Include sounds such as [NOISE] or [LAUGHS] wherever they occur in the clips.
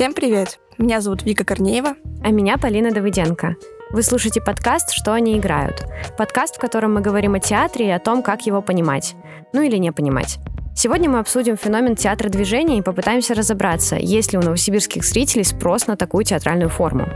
Всем привет! Меня зовут Вика Корнеева. А меня Полина Давыденко. Вы слушаете подкаст «Что они играют?» Подкаст, в котором мы говорим о театре и о том, как его понимать. Ну или не понимать. Сегодня мы обсудим феномен театра движения и попытаемся разобраться, есть ли у новосибирских зрителей спрос на такую театральную форму.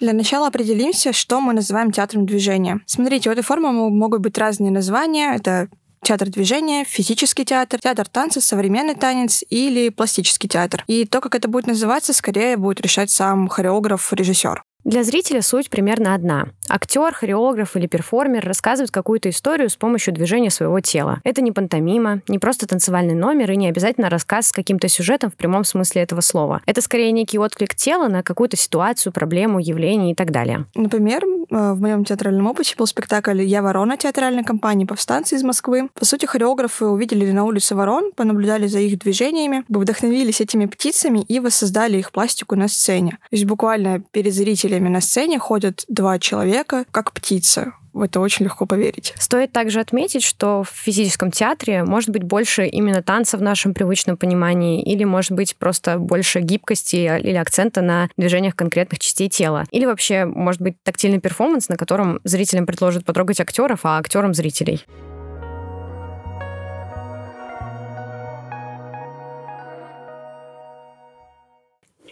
Для начала определимся, что мы называем театром движения. Смотрите, у этой формы могут быть разные названия. Это театр движения, физический театр, театр танца, современный танец или пластический театр. И то, как это будет называться, скорее будет решать сам хореограф, режиссер. Для зрителя суть примерно одна. Актер, хореограф или перформер рассказывает какую-то историю с помощью движения своего тела. Это не пантомима, не просто танцевальный номер и не обязательно рассказ с каким-то сюжетом в прямом смысле этого слова. Это скорее некий отклик тела на какую-то ситуацию, проблему, явление и так далее. Например, э, в моем театральном опыте был спектакль «Я ворона» театральной компании «Повстанцы» из Москвы. По сути, хореографы увидели на улице ворон, понаблюдали за их движениями, вдохновились этими птицами и воссоздали их пластику на сцене. То есть буквально перед зрителями время на сцене ходят два человека, как птицы. В это очень легко поверить. Стоит также отметить, что в физическом театре может быть больше именно танца в нашем привычном понимании, или может быть просто больше гибкости или акцента на движениях конкретных частей тела. Или вообще может быть тактильный перформанс, на котором зрителям предложат потрогать актеров, а актерам зрителей.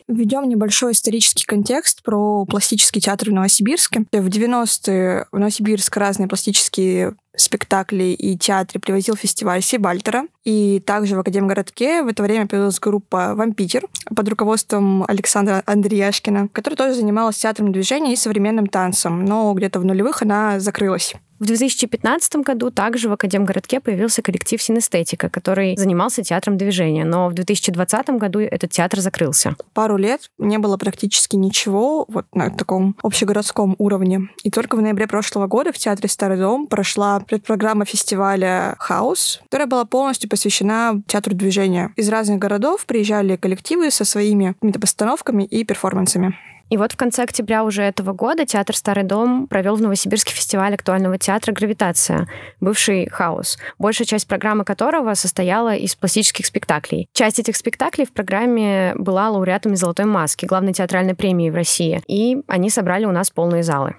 Введем небольшой исторический контекст про пластический театр в Новосибирске. В 90-е в Новосибирск разные пластические спектакли и театре привозил фестиваль Сибальтера. И также в Академгородке в это время появилась группа «Вампитер» под руководством Александра Андреяшкина, которая тоже занималась театром движения и современным танцем, но где-то в нулевых она закрылась. В 2015 году также в Академгородке появился коллектив «Синестетика», который занимался театром движения, но в 2020 году этот театр закрылся. Пару лет не было практически ничего вот на таком общегородском уровне. И только в ноябре прошлого года в театре «Старый дом» прошла предпрограмма фестиваля «Хаус», которая была полностью посвящена театру движения. Из разных городов приезжали коллективы со своими постановками и перформансами. И вот в конце октября уже этого года театр «Старый дом» провел в Новосибирске фестиваль актуального театра «Гравитация», бывший «Хаос», большая часть программы которого состояла из пластических спектаклей. Часть этих спектаклей в программе была лауреатами «Золотой маски», главной театральной премии в России, и они собрали у нас полные залы.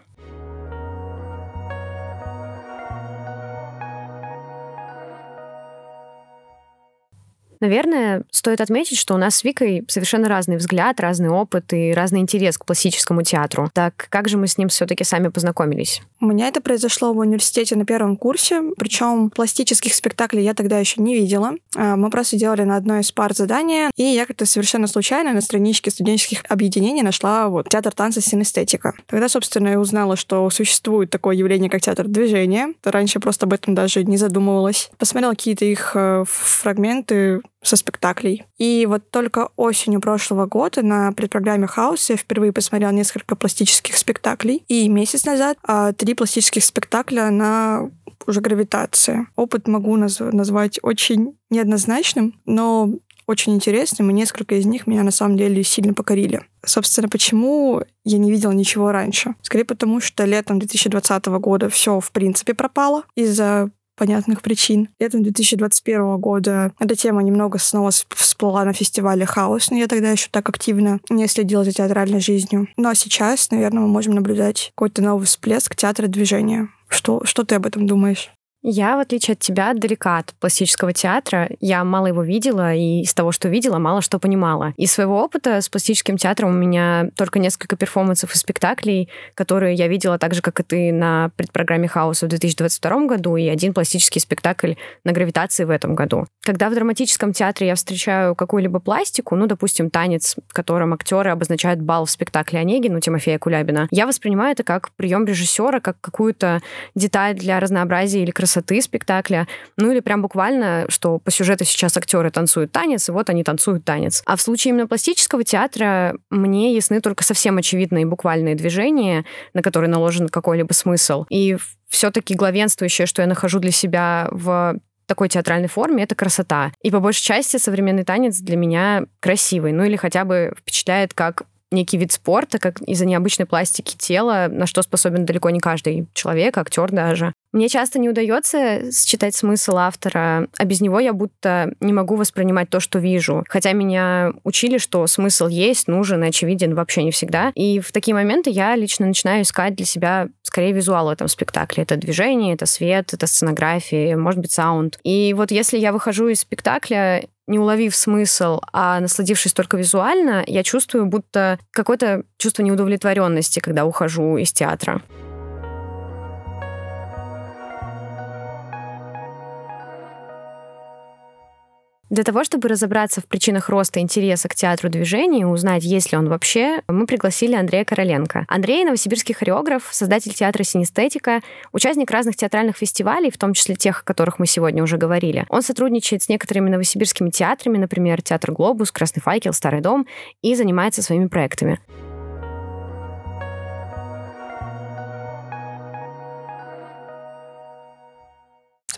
Наверное, стоит отметить, что у нас с Викой совершенно разный взгляд, разный опыт и разный интерес к классическому театру. Так как же мы с ним все-таки сами познакомились? У меня это произошло в университете на первом курсе, причем пластических спектаклей я тогда еще не видела. А, мы просто делали на одной из пар задания, и я как-то совершенно случайно на страничке студенческих объединений нашла вот театр танца синестетика. Тогда, собственно, я узнала, что существует такое явление, как театр движения. Раньше просто об этом даже не задумывалась. Посмотрела какие-то их э, фрагменты, со спектаклей. И вот только осенью прошлого года на предпрограмме Хаус я впервые посмотрела несколько пластических спектаклей. И месяц назад а, три пластических спектакля на уже гравитации. Опыт могу наз- назвать очень неоднозначным, но очень интересным, и несколько из них меня на самом деле сильно покорили. Собственно, почему я не видела ничего раньше? Скорее потому, что летом 2020 года все в принципе пропало из-за понятных причин. Летом 2021 года эта тема немного снова всплыла на фестивале «Хаос», но я тогда еще так активно не следила за театральной жизнью. Ну а сейчас, наверное, мы можем наблюдать какой-то новый всплеск театра движения. Что, что ты об этом думаешь? Я, в отличие от тебя, далека от пластического театра. Я мало его видела, и из того, что видела, мало что понимала. Из своего опыта с пластическим театром у меня только несколько перформансов и спектаклей, которые я видела так же, как и ты, на предпрограмме «Хаоса» в 2022 году, и один пластический спектакль на «Гравитации» в этом году. Когда в драматическом театре я встречаю какую-либо пластику, ну, допустим, танец, которым актеры обозначают бал в спектакле Онегин у Тимофея Кулябина, я воспринимаю это как прием режиссера, как какую-то деталь для разнообразия или красоты спектакля, ну или прям буквально, что по сюжету сейчас актеры танцуют танец, и вот они танцуют танец. А в случае именно пластического театра мне ясны только совсем очевидные буквальные движения, на которые наложен какой-либо смысл. И все-таки главенствующее, что я нахожу для себя в такой театральной форме, это красота. И по большей части современный танец для меня красивый, ну или хотя бы впечатляет как некий вид спорта, как из-за необычной пластики тела, на что способен далеко не каждый человек, актер даже. Мне часто не удается считать смысл автора, а без него я будто не могу воспринимать то, что вижу. Хотя меня учили, что смысл есть, нужен и очевиден вообще не всегда. И в такие моменты я лично начинаю искать для себя скорее визуал в этом спектакле. Это движение, это свет, это сценография, может быть, саунд. И вот если я выхожу из спектакля не уловив смысл, а насладившись только визуально, я чувствую будто какое-то чувство неудовлетворенности, когда ухожу из театра. Для того, чтобы разобраться в причинах роста интереса к театру движения и узнать, есть ли он вообще, мы пригласили Андрея Короленко. Андрей — новосибирский хореограф, создатель театра «Синестетика», участник разных театральных фестивалей, в том числе тех, о которых мы сегодня уже говорили. Он сотрудничает с некоторыми новосибирскими театрами, например, Театр «Глобус», «Красный факел», «Старый дом», и занимается своими проектами.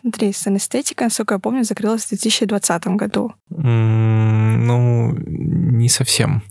Смотри, санэстетика, насколько я помню, закрылась в 2020 году. Mm, ну, не совсем.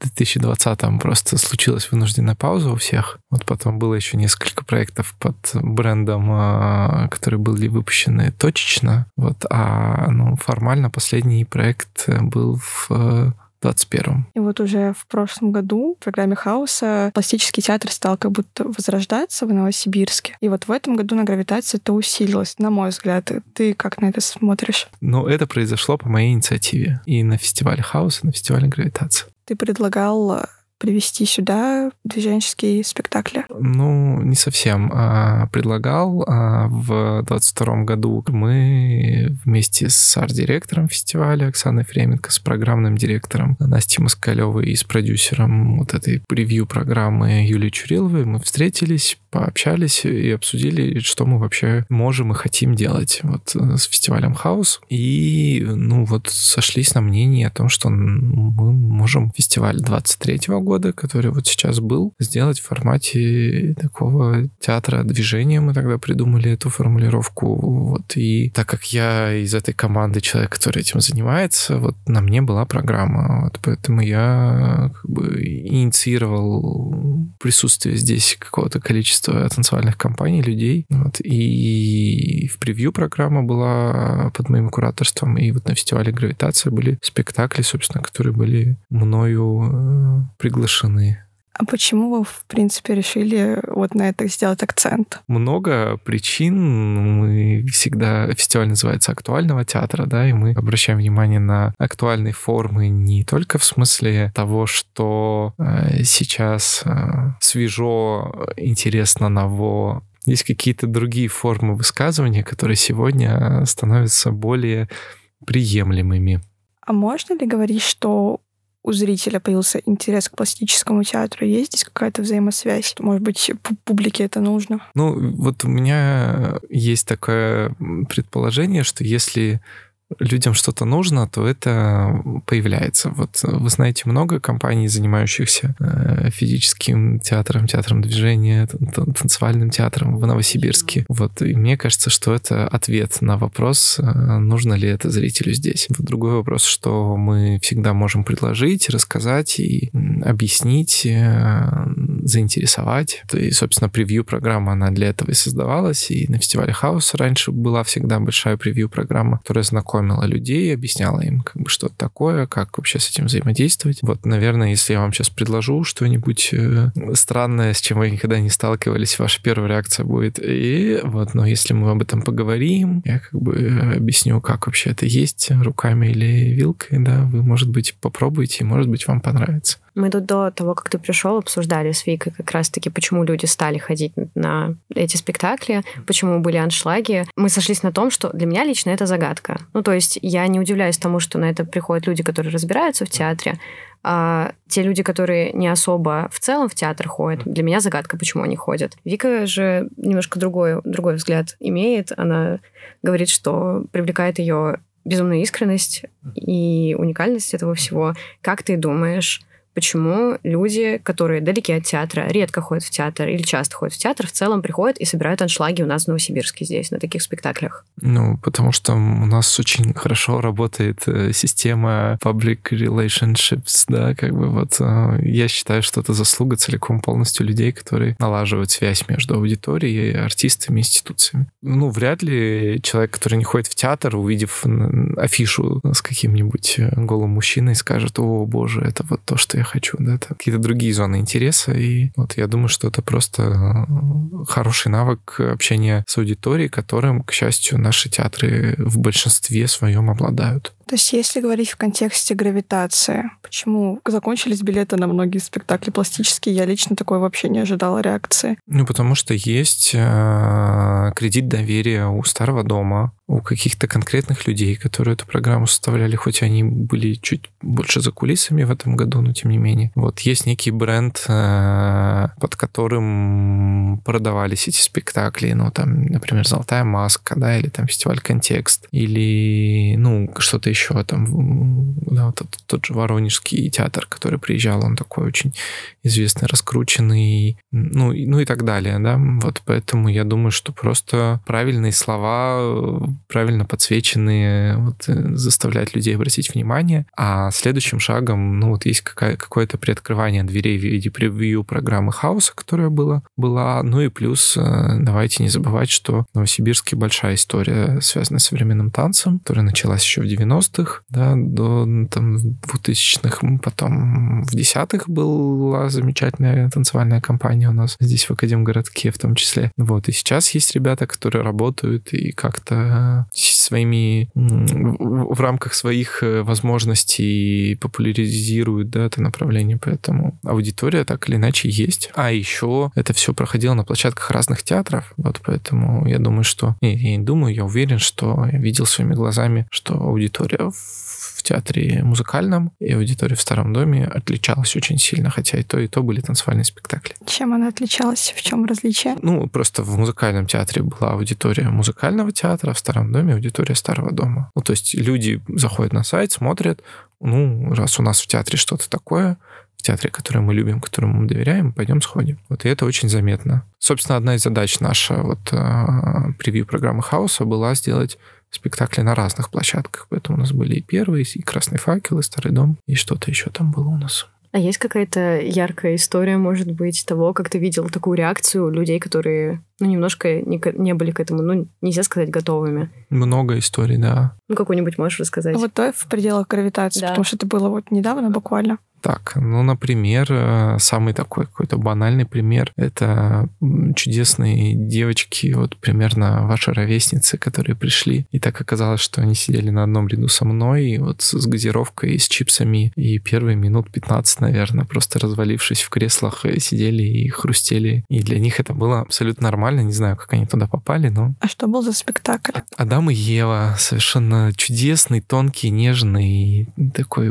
В 2020 просто случилась вынужденная пауза у всех. Вот потом было еще несколько проектов под брендом, а, которые были выпущены точечно. Вот, а ну, формально последний проект был в 21 И вот уже в прошлом году в программе Хаоса пластический театр стал как будто возрождаться в Новосибирске. И вот в этом году на гравитации это усилилось, на мой взгляд. Ты как на это смотришь? Ну, это произошло по моей инициативе. И на фестивале Хаоса, и на фестивале гравитации. Ты предлагал привести сюда движенческие спектакли? Ну, не совсем. А, предлагал. А, в 22 году мы вместе с арт-директором фестиваля Оксаной Фременко, с программным директором Настей Москалевой и с продюсером вот этой превью-программы Юлией Чуриловой мы встретились, пообщались и обсудили, что мы вообще можем и хотим делать вот э, с фестивалем Хаус. И, ну, вот сошлись на мнении о том, что мы можем фестиваль 23 года года, который вот сейчас был, сделать в формате такого театра движения. Мы тогда придумали эту формулировку. Вот. И так как я из этой команды человек, который этим занимается, вот на мне была программа. Вот поэтому я как бы инициировал присутствие здесь какого-то количества танцевальных компаний, людей. Вот. И в превью программа была под моим кураторством. И вот на фестивале «Гравитация» были спектакли, собственно, которые были мною э, приглашены. А почему вы, в принципе, решили вот на это сделать акцент? Много причин. Мы всегда... Фестиваль называется «Актуального театра», да, и мы обращаем внимание на актуальные формы не только в смысле того, что э, сейчас э, свежо, интересно, ново, есть какие-то другие формы высказывания, которые сегодня становятся более приемлемыми. А можно ли говорить, что у зрителя появился интерес к пластическому театру? Есть здесь какая-то взаимосвязь? Может быть, публике это нужно? Ну, вот у меня есть такое предположение, что если людям что-то нужно, то это появляется. Вот вы знаете много компаний, занимающихся э, физическим театром, театром движения, танцевальным театром в Новосибирске. Вот и мне кажется, что это ответ на вопрос, э, нужно ли это зрителю здесь. Вот другой вопрос, что мы всегда можем предложить, рассказать и объяснить, э, заинтересовать. И, собственно, превью-программа, она для этого и создавалась. И на фестивале Хаус раньше была всегда большая превью-программа, которая знакомит знакомила людей, объясняла им, как бы, что это такое, как вообще с этим взаимодействовать. Вот, наверное, если я вам сейчас предложу что-нибудь э, странное, с чем вы никогда не сталкивались, ваша первая реакция будет и вот, но если мы об этом поговорим, я как бы объясню, как вообще это есть руками или вилкой, да, вы, может быть, попробуйте, и, может быть, вам понравится. Мы тут до того, как ты пришел, обсуждали с Викой как раз-таки, почему люди стали ходить на эти спектакли, почему были аншлаги. Мы сошлись на том, что для меня лично это загадка. Ну, то есть я не удивляюсь тому, что на это приходят люди, которые разбираются в театре, а те люди, которые не особо в целом в театр ходят, для меня загадка, почему они ходят. Вика же немножко другой, другой взгляд имеет. Она говорит, что привлекает ее безумная искренность и уникальность этого всего. Как ты думаешь, почему люди, которые далеки от театра, редко ходят в театр или часто ходят в театр, в целом приходят и собирают аншлаги у нас в Новосибирске здесь, на таких спектаклях? Ну, потому что у нас очень хорошо работает э, система public relationships, да, как бы вот э, я считаю, что это заслуга целиком полностью людей, которые налаживают связь между аудиторией, артистами, институциями. Ну, вряд ли человек, который не ходит в театр, увидев афишу с каким-нибудь э, голым мужчиной, скажет, о, боже, это вот то, что я хочу, да, это какие-то другие зоны интереса, и вот я думаю, что это просто э, хороший навык общения с аудиторией, которым, к счастью, наши театры в большинстве своем обладают. То есть, если говорить в контексте гравитации, почему закончились билеты на многие спектакли пластические, я лично такой вообще не ожидала реакции. Ну, потому что есть э, кредит доверия у старого дома, у каких-то конкретных людей, которые эту программу составляли, хоть они были чуть больше за кулисами в этом году, но тем не менее. Вот есть некий бренд, э, под которым продавались эти спектакли, ну, там, например, «Золотая маска», да, или там фестиваль «Контекст», или, ну, что-то еще, там, да, вот тот, тот же Воронежский театр, который приезжал, он такой очень известный, раскрученный, ну, ну и так далее, да, вот поэтому я думаю, что просто правильные слова правильно подсвеченные, вот, э, заставляют людей обратить внимание. А следующим шагом, ну, вот есть какая, какое-то приоткрывание дверей в виде превью программы Хауса, которая была, была. Ну и плюс э, давайте не забывать, что в Новосибирске большая история, связанная с современным танцем, которая началась еще в 90-х, да, до там 2000-х, потом в десятых была замечательная танцевальная компания у нас здесь в Академгородке в том числе. Вот, и сейчас есть ребята, которые работают и как-то своими в рамках своих э, возможностей популяризируют да, это направление, поэтому аудитория так или иначе есть. А еще это все проходило на площадках разных театров, вот поэтому я думаю, что... Не, я не думаю, я уверен, что я видел своими глазами, что аудитория театре музыкальном и аудитория в Старом доме отличалась очень сильно, хотя и то, и то были танцевальные спектакли. Чем она отличалась? В чем различие? Ну, просто в музыкальном театре была аудитория музыкального театра, а в Старом доме аудитория Старого дома. Ну, то есть люди заходят на сайт, смотрят, ну, раз у нас в театре что-то такое, в театре, который мы любим, которому мы доверяем, пойдем сходим. Вот и это очень заметно. Собственно, одна из задач наша вот э, превью программы Хауса была сделать спектакли на разных площадках. Поэтому у нас были и первые, и «Красный факел», и «Старый дом», и что-то еще там было у нас. А есть какая-то яркая история, может быть, того, как ты видел такую реакцию людей, которые, ну, немножко не, не были к этому, ну, нельзя сказать, готовыми? Много историй, да. Ну, какую-нибудь можешь рассказать? Вот то в пределах гравитации, да. потому что это было вот недавно буквально. Так, ну, например, э, самый такой какой-то банальный пример — это чудесные девочки, вот примерно ваши ровесницы, которые пришли. И так оказалось, что они сидели на одном ряду со мной, и вот с газировкой, и с чипсами, и первые минут 15, наверное, просто развалившись в креслах, э, сидели и хрустели. И для них это было абсолютно нормально. Не знаю, как они туда попали, но... А что был за спектакль? Адам и Ева. Совершенно чудесный, тонкий, нежный, такой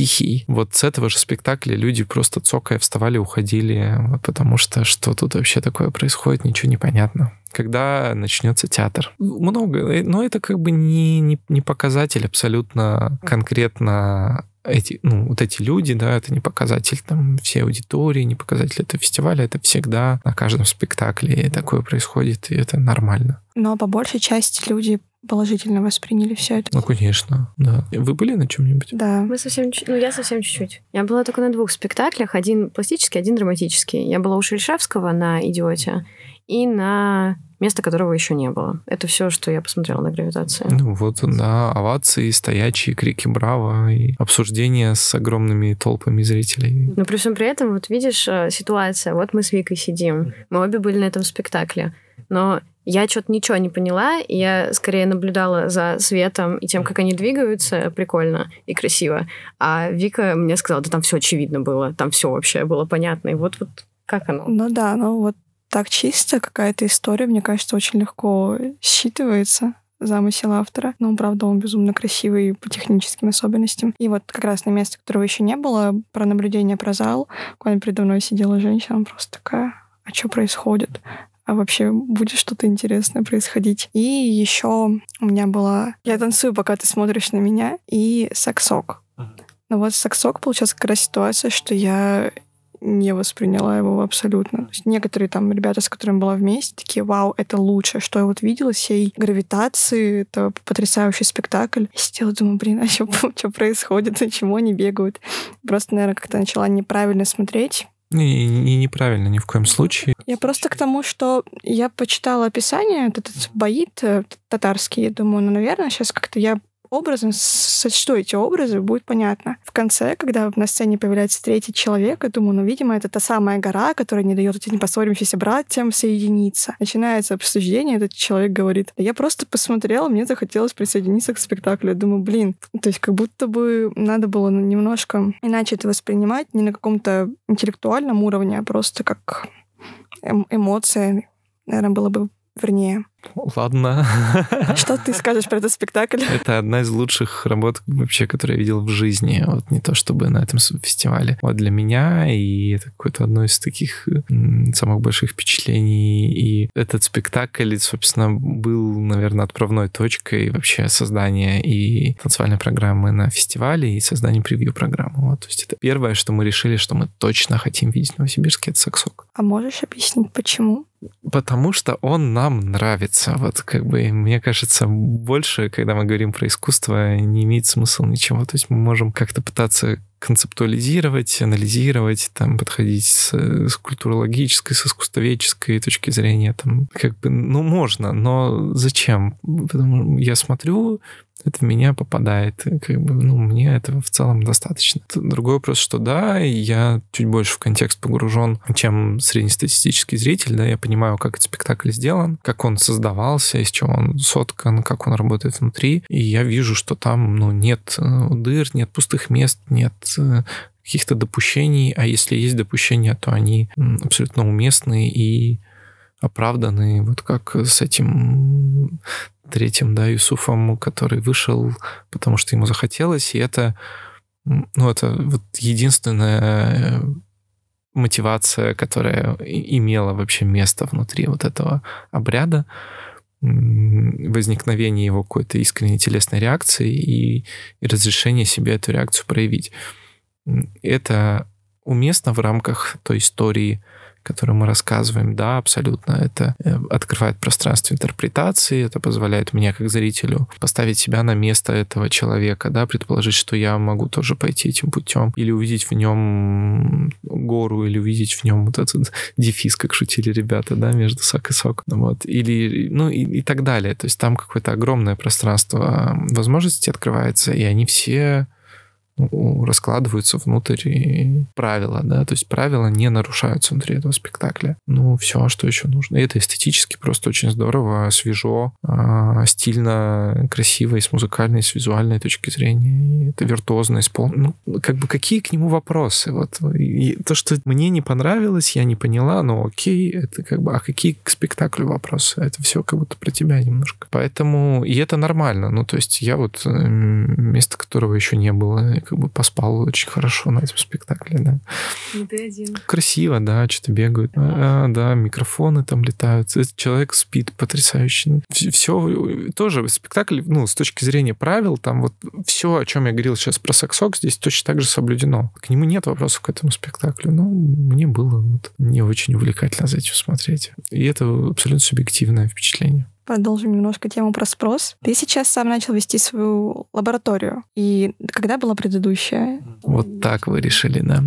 тихий. Вот с этого же спектакля люди просто цокая вставали, уходили, потому что что тут вообще такое происходит, ничего не понятно когда начнется театр. Много, но это как бы не, не, не показатель абсолютно конкретно эти, ну, вот эти люди, да, это не показатель там всей аудитории, не показатель этого фестиваля, это всегда на каждом спектакле такое происходит, и это нормально. Но по большей части люди положительно восприняли все это. Ну, конечно, да. Вы были на чем-нибудь? Да. Мы совсем, ну, я совсем чуть-чуть. Я была только на двух спектаклях. Один пластический, один драматический. Я была у Шельшевского на «Идиоте» и на место которого еще не было. Это все, что я посмотрела на гравитации. Ну вот, да, овации, стоячие, крики браво и обсуждения с огромными толпами зрителей. Но при всем при этом, вот видишь, э, ситуация, вот мы с Викой сидим, мы обе были на этом спектакле, но я что-то ничего не поняла, и я скорее наблюдала за светом и тем, как они двигаются прикольно и красиво. А Вика мне сказала, да там все очевидно было, там все вообще было понятно. И вот, вот как оно? Ну да, ну вот так чисто какая-то история, мне кажется, очень легко считывается замысел автора. Но, правда, он безумно красивый по техническим особенностям. И вот как раз на место, которого еще не было, про наблюдение про зал, когда передо мной сидела женщина, просто такая, а что происходит? а вообще будет что-то интересное происходить. И еще у меня была... Я танцую, пока ты смотришь на меня, и саксок. Но вот саксок получается как раз ситуация, что я не восприняла его абсолютно. То есть некоторые там ребята, с которыми была вместе, такие, вау, это лучше, что я вот видела всей гравитации, это потрясающий спектакль. Я сидела, думаю, блин, а что, [LAUGHS] что происходит, почему они бегают? Просто, наверное, как-то начала неправильно смотреть. И, и неправильно ни в коем случае. Я просто к тому, что я почитала описание, этот, этот боит э, татарский, я думаю, ну, наверное, сейчас как-то я образом сочту эти образы, будет понятно. В конце, когда на сцене появляется третий человек, я думаю, ну, видимо, это та самая гора, которая не дает этим поссорившимся братьям соединиться. Начинается обсуждение, этот человек говорит, я просто посмотрела, мне захотелось присоединиться к спектаклю. Я думаю, блин, то есть как будто бы надо было немножко иначе это воспринимать, не на каком-то интеллектуальном уровне, а просто как эм эмоция, наверное, было бы вернее. Ладно. Что ты скажешь про этот спектакль? [LAUGHS] Это одна из лучших работ вообще, которые я видел в жизни. Вот не то чтобы на этом фестивале. Вот для меня, и это какое-то одно из таких самых больших впечатлений. И этот спектакль, собственно, был, наверное, отправной точкой вообще создания и танцевальной программы на фестивале, и создания превью-программы. Вот, то есть это первое, что мы решили, что мы точно хотим видеть в Новосибирске, это саксок. А можешь объяснить, почему? Потому что он нам нравится. Вот как бы, мне кажется, больше, когда мы говорим про искусство, не имеет смысла ничего. То есть мы можем как-то пытаться концептуализировать, анализировать, там, подходить с, с культурологической, с искусствоведческой точки зрения, там, как бы, ну, можно, но зачем? Потому что я смотрю, это в меня попадает. Как бы, ну, мне этого в целом достаточно. Другой вопрос, что да, я чуть больше в контекст погружен, чем среднестатистический зритель, да, я понимаю, как этот спектакль сделан, как он создавался, из чего он соткан, как он работает внутри, и я вижу, что там, ну, нет э, дыр, нет пустых мест, нет э, каких-то допущений, а если есть допущения, то они абсолютно уместны и оправданы, вот как с этим третьим, да, Юсуфом, который вышел, потому что ему захотелось, и это, ну, это вот единственная мотивация, которая имела вообще место внутри вот этого обряда, возникновение его какой-то искренней телесной реакции и, и разрешение себе эту реакцию проявить. Это уместно в рамках той истории, которую мы рассказываем, да, абсолютно. Это э, открывает пространство интерпретации, это позволяет мне, как зрителю, поставить себя на место этого человека, да, предположить, что я могу тоже пойти этим путем, или увидеть в нем гору, или увидеть в нем вот этот дефис, как шутили ребята, да, между сок и сок. Вот. Или, ну, и, и так далее. То есть там какое-то огромное пространство возможностей открывается, и они все раскладываются внутрь правила, да, то есть правила не нарушаются внутри этого спектакля. Ну, все, что еще нужно. И это эстетически просто очень здорово, свежо, а, стильно, красиво и с музыкальной, и с визуальной точки зрения. И это виртуозно исполнено. Ну, как бы какие к нему вопросы? Вот и то, что мне не понравилось, я не поняла, но окей, это как бы, а какие к спектаклю вопросы? Это все как будто про тебя немножко. Поэтому, и это нормально. Ну, то есть я вот место которого еще не было, как бы поспал очень хорошо на этом спектакле, да. Не ты один. Красиво, да, что-то бегают. А, да, микрофоны там летают. Человек спит потрясающе. Все тоже спектакль, ну, с точки зрения правил, там вот все, о чем я говорил сейчас про саксок, здесь точно так же соблюдено. К нему нет вопросов к этому спектаклю. Но мне было вот не очень увлекательно за этим смотреть. И это абсолютно субъективное впечатление продолжим немножко тему про спрос. Ты сейчас сам начал вести свою лабораторию. И когда была предыдущая? Вот так вы решили, да.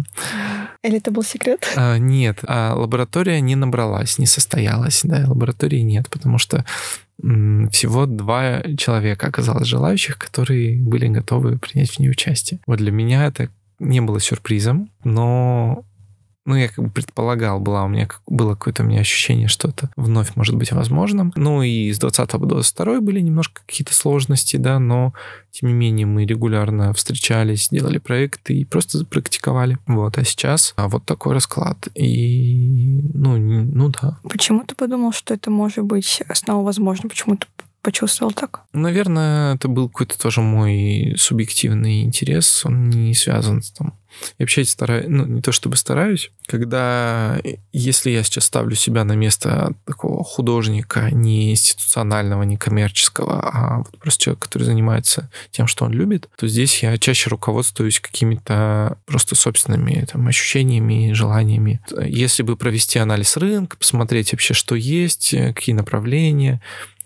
Или это был секрет? А, нет, а лаборатория не набралась, не состоялась. Да, лаборатории нет, потому что всего два человека оказалось желающих, которые были готовы принять в ней участие. Вот для меня это не было сюрпризом, но ну, я как бы предполагал, была у меня, было какое-то у меня ощущение, что это вновь может быть возможным. Ну, и с 20 по 22 были немножко какие-то сложности, да, но, тем не менее, мы регулярно встречались, делали проекты и просто практиковали. Вот, а сейчас а вот такой расклад. И, ну, ну да. Почему ты подумал, что это может быть снова возможно? Почему ты почувствовал так? Наверное, это был какой-то тоже мой субъективный интерес. Он не связан с там, я вообще стараюсь, ну, не то чтобы стараюсь, когда, если я сейчас ставлю себя на место такого художника, не институционального, не коммерческого, а вот просто человека, который занимается тем, что он любит, то здесь я чаще руководствуюсь какими-то просто собственными там, ощущениями, желаниями. Если бы провести анализ рынка, посмотреть вообще, что есть, какие направления,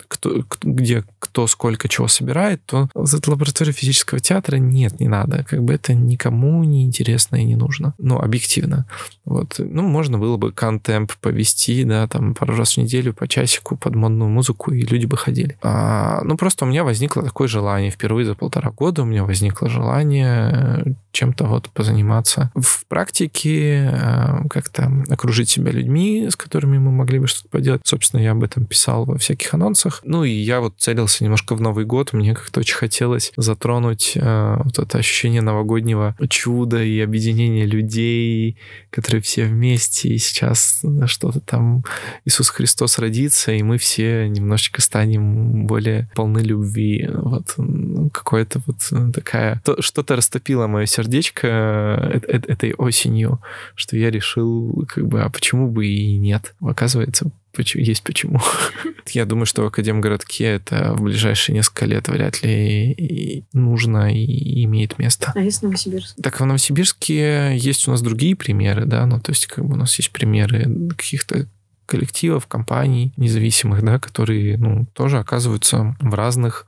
кто, где кто сколько чего собирает, то за лабораторию физического театра нет, не надо. Как бы это никому не интересно и не нужно. Ну, объективно. Вот. Ну, можно было бы контемп повести, да, там пару раз в неделю по часику под модную музыку, и люди бы ходили. А, ну, просто у меня возникло такое желание. Впервые за полтора года у меня возникло желание чем-то вот позаниматься. В практике э, как-то окружить себя людьми, с которыми мы могли бы что-то поделать. Собственно, я об этом писал во всяких анонсах. Ну и я вот целился немножко в Новый год. Мне как-то очень хотелось затронуть э, вот это ощущение новогоднего чуда и объединения людей, которые все вместе, и сейчас что-то там Иисус Христос родится, и мы все немножечко станем более полны любви. Вот ну, какое-то вот такая... Что-то растопило мое сердечко э, э, этой осенью, что я решил, как бы, а почему бы и нет? Оказывается, есть почему. [LAUGHS] Я думаю, что в Академгородке это в ближайшие несколько лет вряд ли нужно и имеет место. А есть Новосибирск? Так, в Новосибирске есть у нас другие примеры, да, ну, то есть как бы у нас есть примеры каких-то коллективов, компаний независимых, да, которые, ну, тоже оказываются в разных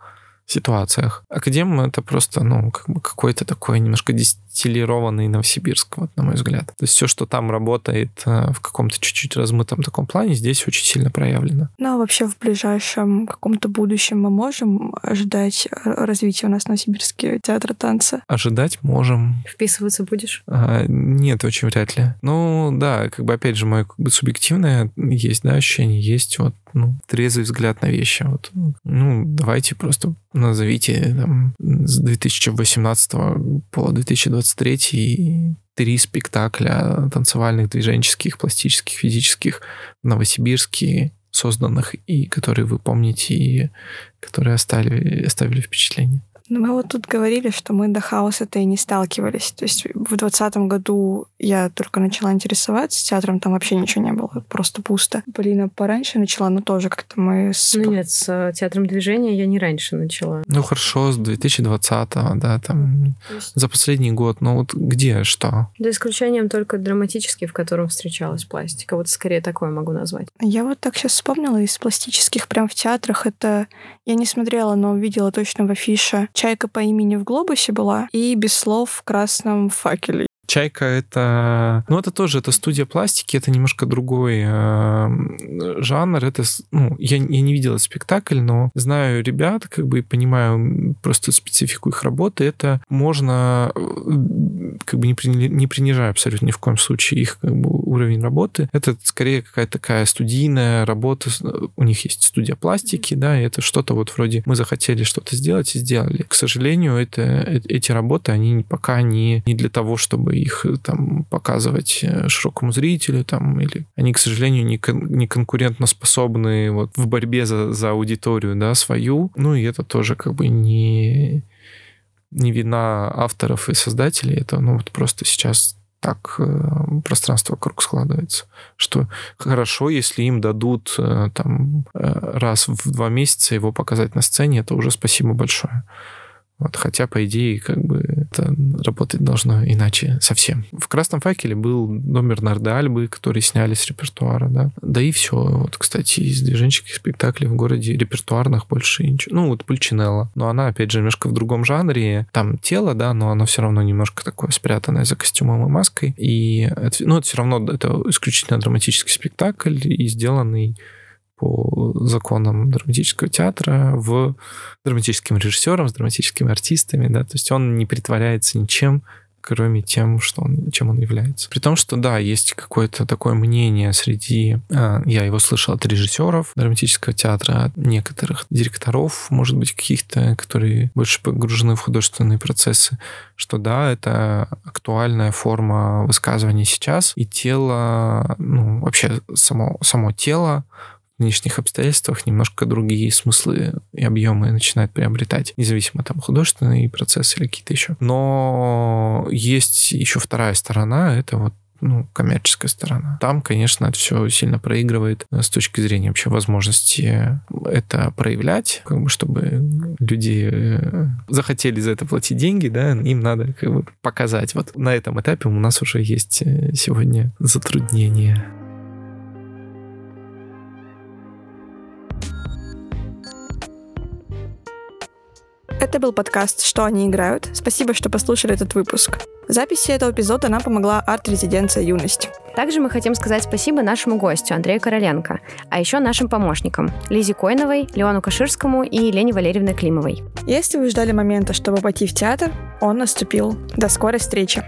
ситуациях. Академ — это просто, ну, как бы какой-то такой немножко дистиллированный Новосибирск, вот, на мой взгляд. То есть все, что там работает э, в каком-то чуть-чуть размытом таком плане, здесь очень сильно проявлено. Ну, а вообще в ближайшем каком-то будущем мы можем ожидать развития у нас Новосибирске театра танца? Ожидать можем. Вписываться будешь? А, нет, очень вряд ли. Ну, да, как бы опять же, мое как бы субъективное есть, да, ощущение, есть вот ну, трезвый взгляд на вещи. Вот. Ну, давайте просто назовите там, с 2018 по 2023 три спектакля танцевальных, движенческих, пластических, физических в Новосибирске, созданных и которые вы помните, и которые оставили, оставили впечатление. Ну, мы вот тут говорили, что мы до хаоса-то и не сталкивались. То есть в двадцатом году я только начала интересоваться театром, там вообще ничего не было, просто пусто. Полина пораньше начала, но тоже как-то мы... С... Ну нет, с э, театром движения я не раньше начала. Ну хорошо, с 2020-го, да, там есть... за последний год. Ну вот где, что? За исключением только драматический, в котором встречалась пластика. Вот скорее такое могу назвать. Я вот так сейчас вспомнила из пластических прям в театрах. Это я не смотрела, но увидела точно в афише Чайка по имени в глобусе была и без слов в красном факеле. Чайка это, ну это тоже это студия пластики, это немножко другой э, жанр. Это, ну я, я не видел этот спектакль, но знаю ребят, как бы и понимаю просто специфику их работы. Это можно э, как бы не, не принижая абсолютно ни в коем случае их как бы, уровень работы. Это скорее какая-то такая студийная работа. У них есть студия пластики, да, и это что-то вот вроде мы захотели что-то сделать и сделали. К сожалению, это, э, эти работы, они пока не, не для того, чтобы их э, там показывать э, широкому зрителю, там, или они, к сожалению, не, кон- не конкурентно способны вот в борьбе за, за аудиторию, да, свою. Ну, и это тоже как бы не, не вина авторов и создателей, это, ну, вот просто сейчас так э, пространство вокруг складывается, что хорошо, если им дадут э, там э, раз в два месяца его показать на сцене, это уже спасибо большое. Вот, хотя, по идее, как бы это работать должно иначе совсем. В «Красном факеле» был номер Нарды Альбы, который сняли с репертуара, да. Да и все. Вот, кстати, из движенческих спектаклей в городе репертуарных больше ничего. Ну, вот Пульчинелла. Но она, опять же, немножко в другом жанре. Там тело, да, но оно все равно немножко такое спрятанное за костюмом и маской. И, это, ну, это все равно это исключительно драматический спектакль и сделанный по законам драматического театра в драматическим режиссером, с драматическими артистами, да, то есть он не притворяется ничем, кроме тем, что он, чем он является. При том, что, да, есть какое-то такое мнение среди... А, я его слышал от режиссеров драматического театра, от некоторых директоров, может быть, каких-то, которые больше погружены в художественные процессы, что да, это актуальная форма высказывания сейчас, и тело, ну, вообще само, само тело нынешних обстоятельствах немножко другие смыслы и объемы начинают приобретать, независимо там художественный процесс или какие-то еще. Но есть еще вторая сторона, это вот ну, коммерческая сторона. Там, конечно, это все сильно проигрывает э, с точки зрения вообще возможности это проявлять, как бы, чтобы люди э, захотели за это платить деньги, да, им надо как бы показать. Вот на этом этапе у нас уже есть э, сегодня затруднения. Это был подкаст «Что они играют?». Спасибо, что послушали этот выпуск. Записи этого эпизода нам помогла арт-резиденция «Юность». Также мы хотим сказать спасибо нашему гостю Андрею Короленко, а еще нашим помощникам Лизе Койновой, Леону Каширскому и Лене Валерьевне Климовой. Если вы ждали момента, чтобы пойти в театр, он наступил. До скорой встречи!